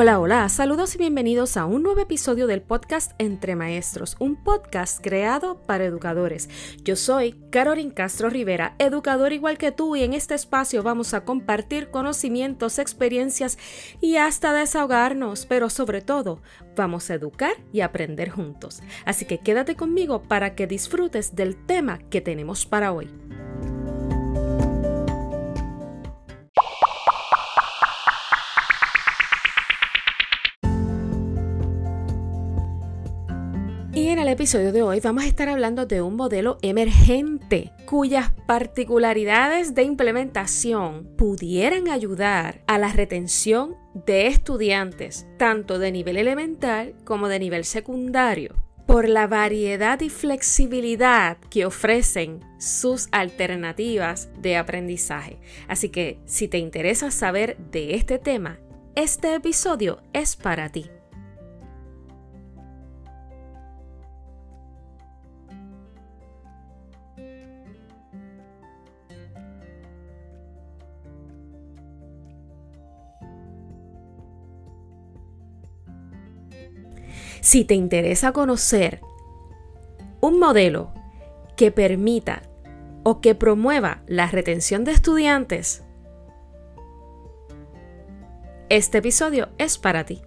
Hola, hola, saludos y bienvenidos a un nuevo episodio del podcast Entre Maestros, un podcast creado para educadores. Yo soy Carolyn Castro Rivera, educador igual que tú, y en este espacio vamos a compartir conocimientos, experiencias y hasta desahogarnos, pero sobre todo vamos a educar y aprender juntos. Así que quédate conmigo para que disfrutes del tema que tenemos para hoy. Episodio de hoy vamos a estar hablando de un modelo emergente cuyas particularidades de implementación pudieran ayudar a la retención de estudiantes tanto de nivel elemental como de nivel secundario por la variedad y flexibilidad que ofrecen sus alternativas de aprendizaje. Así que si te interesa saber de este tema, este episodio es para ti. Si te interesa conocer un modelo que permita o que promueva la retención de estudiantes, este episodio es para ti.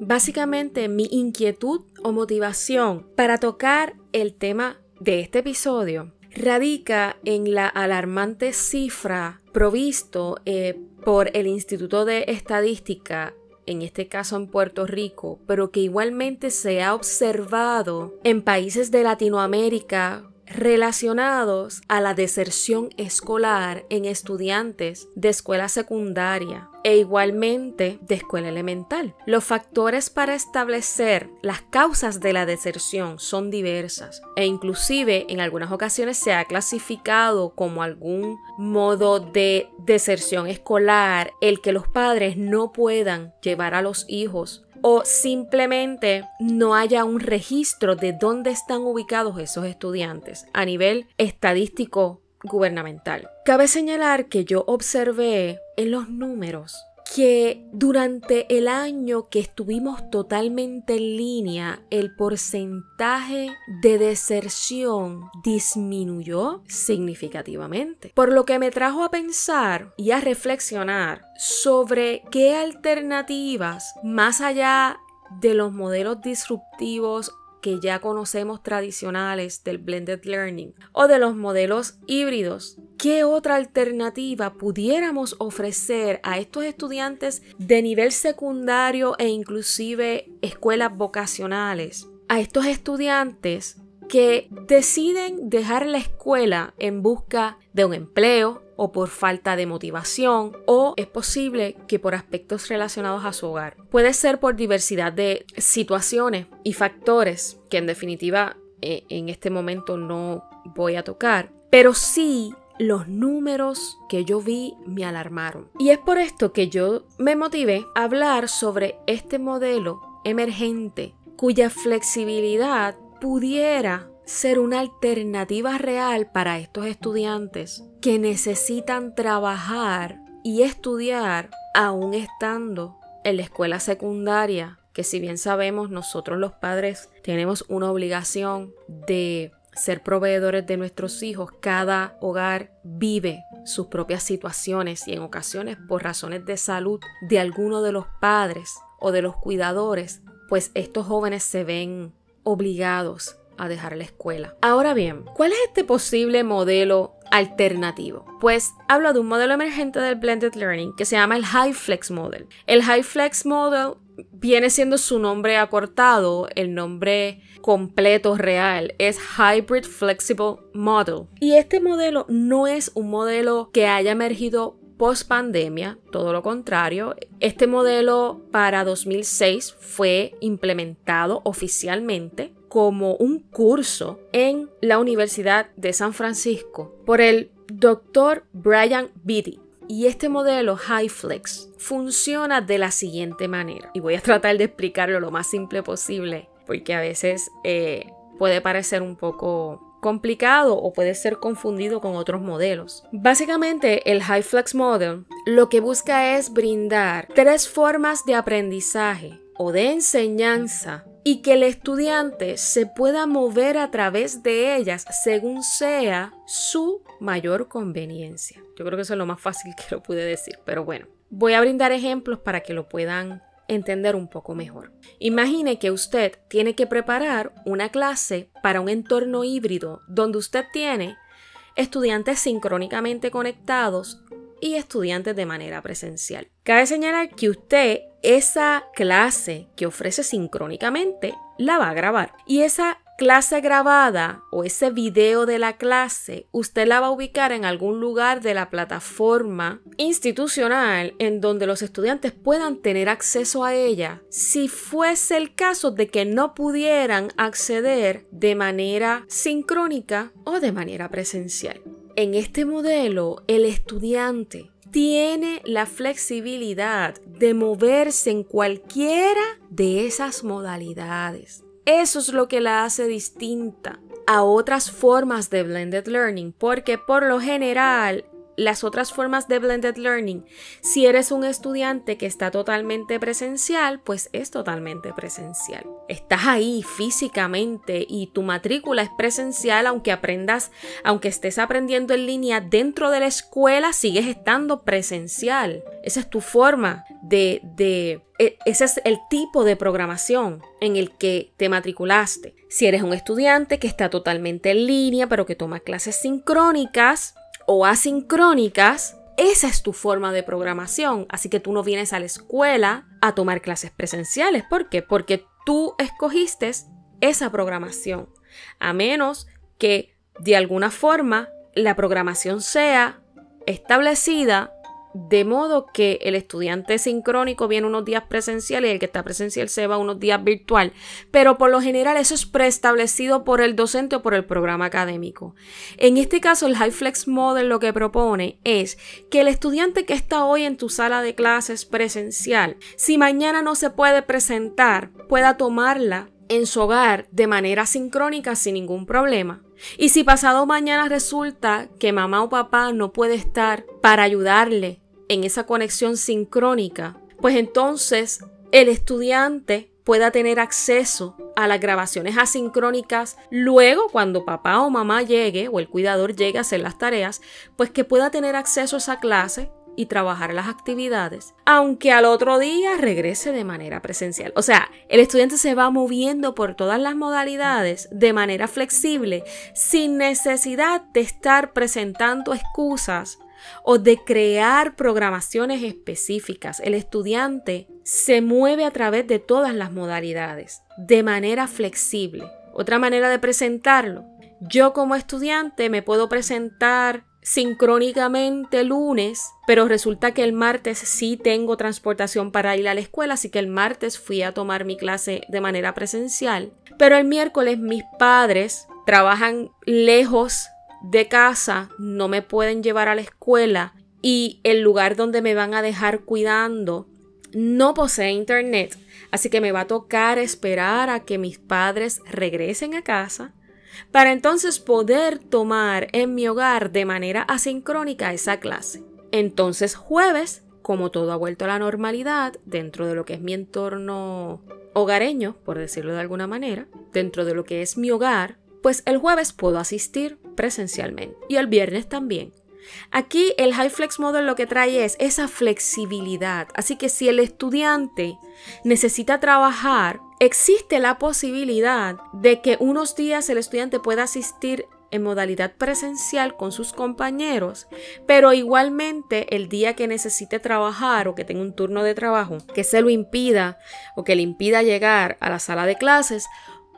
Básicamente mi inquietud o motivación para tocar el tema de este episodio radica en la alarmante cifra provisto eh, por el Instituto de Estadística en este caso en Puerto Rico, pero que igualmente se ha observado en países de Latinoamérica relacionados a la deserción escolar en estudiantes de escuela secundaria e igualmente de escuela elemental. Los factores para establecer las causas de la deserción son diversas e inclusive en algunas ocasiones se ha clasificado como algún modo de deserción escolar el que los padres no puedan llevar a los hijos o simplemente no haya un registro de dónde están ubicados esos estudiantes a nivel estadístico gubernamental. Cabe señalar que yo observé en los números que durante el año que estuvimos totalmente en línea, el porcentaje de deserción disminuyó significativamente. Por lo que me trajo a pensar y a reflexionar sobre qué alternativas, más allá de los modelos disruptivos que ya conocemos tradicionales del blended learning o de los modelos híbridos. ¿Qué otra alternativa pudiéramos ofrecer a estos estudiantes de nivel secundario e inclusive escuelas vocacionales? A estos estudiantes que deciden dejar la escuela en busca de un empleo o por falta de motivación o es posible que por aspectos relacionados a su hogar. Puede ser por diversidad de situaciones y factores que en definitiva eh, en este momento no voy a tocar, pero sí los números que yo vi me alarmaron. Y es por esto que yo me motivé a hablar sobre este modelo emergente cuya flexibilidad pudiera ser una alternativa real para estos estudiantes que necesitan trabajar y estudiar aún estando en la escuela secundaria, que si bien sabemos nosotros los padres tenemos una obligación de ser proveedores de nuestros hijos, cada hogar vive sus propias situaciones y en ocasiones por razones de salud de alguno de los padres o de los cuidadores, pues estos jóvenes se ven obligados a dejar la escuela. Ahora bien, ¿cuál es este posible modelo alternativo? Pues hablo de un modelo emergente del blended learning que se llama el High Flex Model. El High Flex Model viene siendo su nombre acortado, el nombre completo real es Hybrid Flexible Model. Y este modelo no es un modelo que haya emergido post pandemia, todo lo contrario. Este modelo para 2006 fue implementado oficialmente como un curso en la Universidad de San Francisco por el Dr. Brian Beatty. Y este modelo HighFlex funciona de la siguiente manera. Y voy a tratar de explicarlo lo más simple posible, porque a veces eh, puede parecer un poco complicado o puede ser confundido con otros modelos. Básicamente, el High Flex Model lo que busca es brindar tres formas de aprendizaje o de enseñanza y que el estudiante se pueda mover a través de ellas según sea su mayor conveniencia. Yo creo que eso es lo más fácil que lo pude decir, pero bueno, voy a brindar ejemplos para que lo puedan entender un poco mejor. Imagine que usted tiene que preparar una clase para un entorno híbrido donde usted tiene estudiantes sincrónicamente conectados y estudiantes de manera presencial. Cabe señalar que usted esa clase que ofrece sincrónicamente la va a grabar y esa clase grabada o ese video de la clase, usted la va a ubicar en algún lugar de la plataforma institucional en donde los estudiantes puedan tener acceso a ella si fuese el caso de que no pudieran acceder de manera sincrónica o de manera presencial. En este modelo, el estudiante tiene la flexibilidad de moverse en cualquiera de esas modalidades. Eso es lo que la hace distinta a otras formas de blended learning, porque por lo general las otras formas de blended learning, si eres un estudiante que está totalmente presencial, pues es totalmente presencial. Estás ahí físicamente y tu matrícula es presencial, aunque aprendas, aunque estés aprendiendo en línea dentro de la escuela, sigues estando presencial. Esa es tu forma de, de e, ese es el tipo de programación en el que te matriculaste. Si eres un estudiante que está totalmente en línea, pero que toma clases sincrónicas, o asincrónicas, esa es tu forma de programación. Así que tú no vienes a la escuela a tomar clases presenciales. ¿Por qué? Porque tú escogiste esa programación. A menos que de alguna forma la programación sea establecida de modo que el estudiante sincrónico viene unos días presencial y el que está presencial se va unos días virtual. Pero por lo general eso es preestablecido por el docente o por el programa académico. En este caso, el High Flex Model lo que propone es que el estudiante que está hoy en tu sala de clases presencial, si mañana no se puede presentar, pueda tomarla en su hogar de manera sincrónica sin ningún problema. Y si pasado mañana resulta que mamá o papá no puede estar para ayudarle en esa conexión sincrónica, pues entonces el estudiante pueda tener acceso a las grabaciones asincrónicas luego cuando papá o mamá llegue o el cuidador llegue a hacer las tareas, pues que pueda tener acceso a esa clase y trabajar las actividades, aunque al otro día regrese de manera presencial. O sea, el estudiante se va moviendo por todas las modalidades de manera flexible, sin necesidad de estar presentando excusas o de crear programaciones específicas. El estudiante se mueve a través de todas las modalidades, de manera flexible. Otra manera de presentarlo. Yo como estudiante me puedo presentar sincrónicamente lunes, pero resulta que el martes sí tengo transportación para ir a la escuela, así que el martes fui a tomar mi clase de manera presencial. Pero el miércoles mis padres trabajan lejos de casa, no me pueden llevar a la escuela y el lugar donde me van a dejar cuidando no posee internet, así que me va a tocar esperar a que mis padres regresen a casa para entonces poder tomar en mi hogar de manera asincrónica esa clase. Entonces jueves, como todo ha vuelto a la normalidad dentro de lo que es mi entorno hogareño, por decirlo de alguna manera, dentro de lo que es mi hogar, pues el jueves puedo asistir presencialmente y el viernes también. Aquí el High Flex Model lo que trae es esa flexibilidad. Así que si el estudiante necesita trabajar, existe la posibilidad de que unos días el estudiante pueda asistir en modalidad presencial con sus compañeros, pero igualmente el día que necesite trabajar o que tenga un turno de trabajo que se lo impida o que le impida llegar a la sala de clases,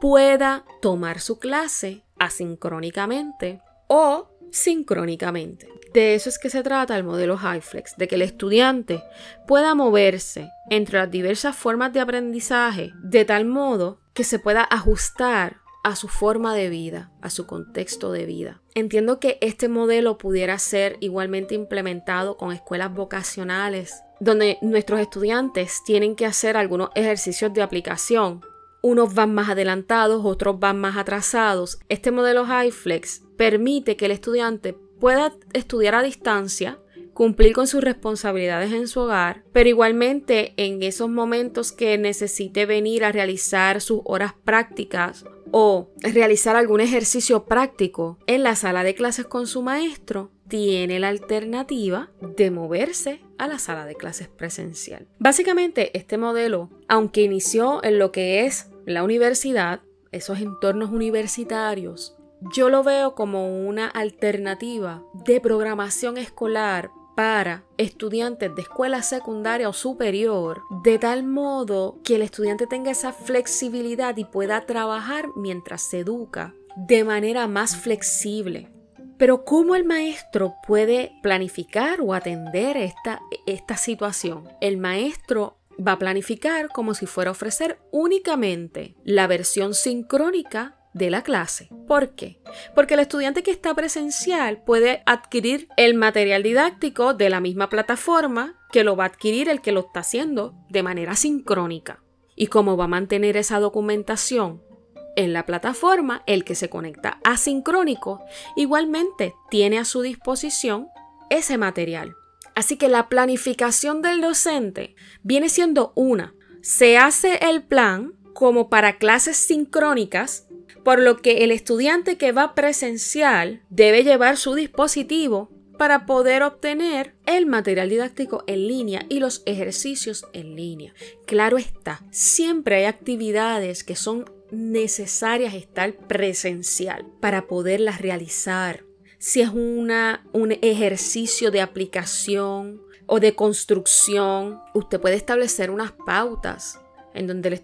pueda tomar su clase asincrónicamente o sincrónicamente. De eso es que se trata el modelo HighFlex, de que el estudiante pueda moverse entre las diversas formas de aprendizaje de tal modo que se pueda ajustar a su forma de vida, a su contexto de vida. Entiendo que este modelo pudiera ser igualmente implementado con escuelas vocacionales, donde nuestros estudiantes tienen que hacer algunos ejercicios de aplicación unos van más adelantados, otros van más atrasados. Este modelo HighFlex permite que el estudiante pueda estudiar a distancia, cumplir con sus responsabilidades en su hogar, pero igualmente en esos momentos que necesite venir a realizar sus horas prácticas o realizar algún ejercicio práctico en la sala de clases con su maestro, tiene la alternativa de moverse a la sala de clases presencial. Básicamente, este modelo, aunque inició en lo que es la universidad, esos entornos universitarios, yo lo veo como una alternativa de programación escolar para estudiantes de escuela secundaria o superior, de tal modo que el estudiante tenga esa flexibilidad y pueda trabajar mientras se educa de manera más flexible. Pero ¿cómo el maestro puede planificar o atender esta, esta situación? El maestro va a planificar como si fuera a ofrecer únicamente la versión sincrónica de la clase. ¿Por qué? Porque el estudiante que está presencial puede adquirir el material didáctico de la misma plataforma que lo va a adquirir el que lo está haciendo de manera sincrónica. Y como va a mantener esa documentación en la plataforma, el que se conecta asincrónico igualmente tiene a su disposición ese material. Así que la planificación del docente viene siendo una. Se hace el plan como para clases sincrónicas por lo que el estudiante que va presencial debe llevar su dispositivo para poder obtener el material didáctico en línea y los ejercicios en línea. Claro está, siempre hay actividades que son necesarias estar presencial para poderlas realizar. Si es una, un ejercicio de aplicación o de construcción, usted puede establecer unas pautas en donde,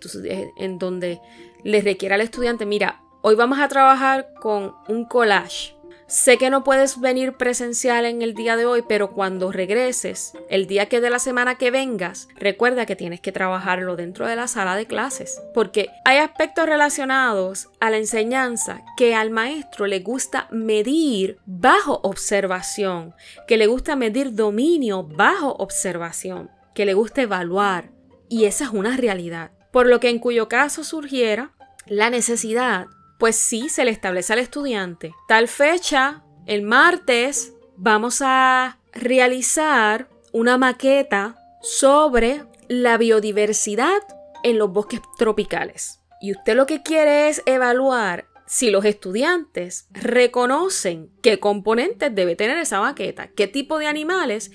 en donde le requiera al estudiante, mira, Hoy vamos a trabajar con un collage. Sé que no puedes venir presencial en el día de hoy, pero cuando regreses, el día que de la semana que vengas, recuerda que tienes que trabajarlo dentro de la sala de clases, porque hay aspectos relacionados a la enseñanza que al maestro le gusta medir bajo observación, que le gusta medir dominio bajo observación, que le gusta evaluar, y esa es una realidad. Por lo que en cuyo caso surgiera la necesidad pues sí, se le establece al estudiante. Tal fecha, el martes, vamos a realizar una maqueta sobre la biodiversidad en los bosques tropicales. Y usted lo que quiere es evaluar si los estudiantes reconocen qué componentes debe tener esa maqueta, qué tipo de animales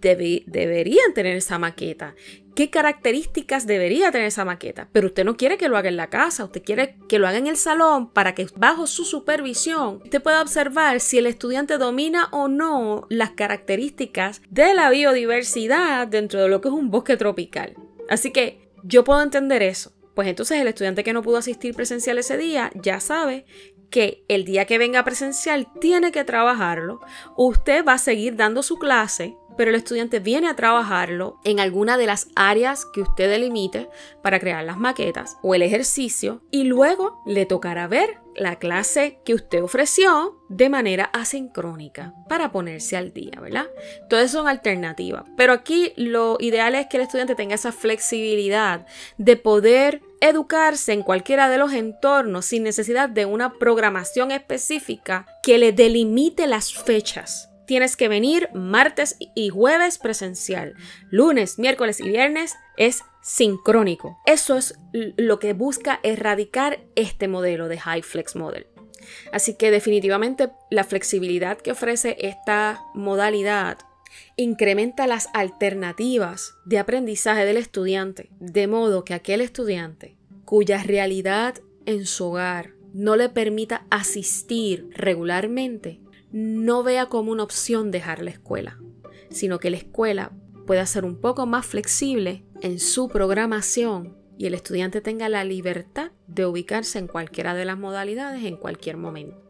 deberían tener esa maqueta, qué características debería tener esa maqueta. Pero usted no quiere que lo haga en la casa, usted quiere que lo haga en el salón para que bajo su supervisión usted pueda observar si el estudiante domina o no las características de la biodiversidad dentro de lo que es un bosque tropical. Así que yo puedo entender eso. Pues entonces el estudiante que no pudo asistir presencial ese día ya sabe que el día que venga presencial tiene que trabajarlo. Usted va a seguir dando su clase pero el estudiante viene a trabajarlo en alguna de las áreas que usted delimite para crear las maquetas o el ejercicio y luego le tocará ver la clase que usted ofreció de manera asincrónica para ponerse al día, ¿verdad? Todas son alternativas, pero aquí lo ideal es que el estudiante tenga esa flexibilidad de poder educarse en cualquiera de los entornos sin necesidad de una programación específica que le delimite las fechas tienes que venir martes y jueves presencial. Lunes, miércoles y viernes es sincrónico. Eso es lo que busca erradicar este modelo de High Flex Model. Así que definitivamente la flexibilidad que ofrece esta modalidad incrementa las alternativas de aprendizaje del estudiante, de modo que aquel estudiante cuya realidad en su hogar no le permita asistir regularmente no vea como una opción dejar la escuela, sino que la escuela pueda ser un poco más flexible en su programación y el estudiante tenga la libertad de ubicarse en cualquiera de las modalidades en cualquier momento.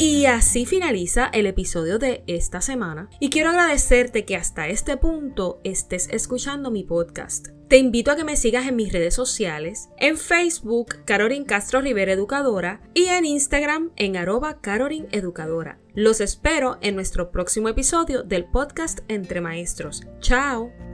Y así finaliza el episodio de esta semana. Y quiero agradecerte que hasta este punto estés escuchando mi podcast. Te invito a que me sigas en mis redes sociales, en Facebook, Carolyn Castro Rivera Educadora, y en Instagram, en arroba Carolyn Educadora. Los espero en nuestro próximo episodio del podcast Entre Maestros. ¡Chao!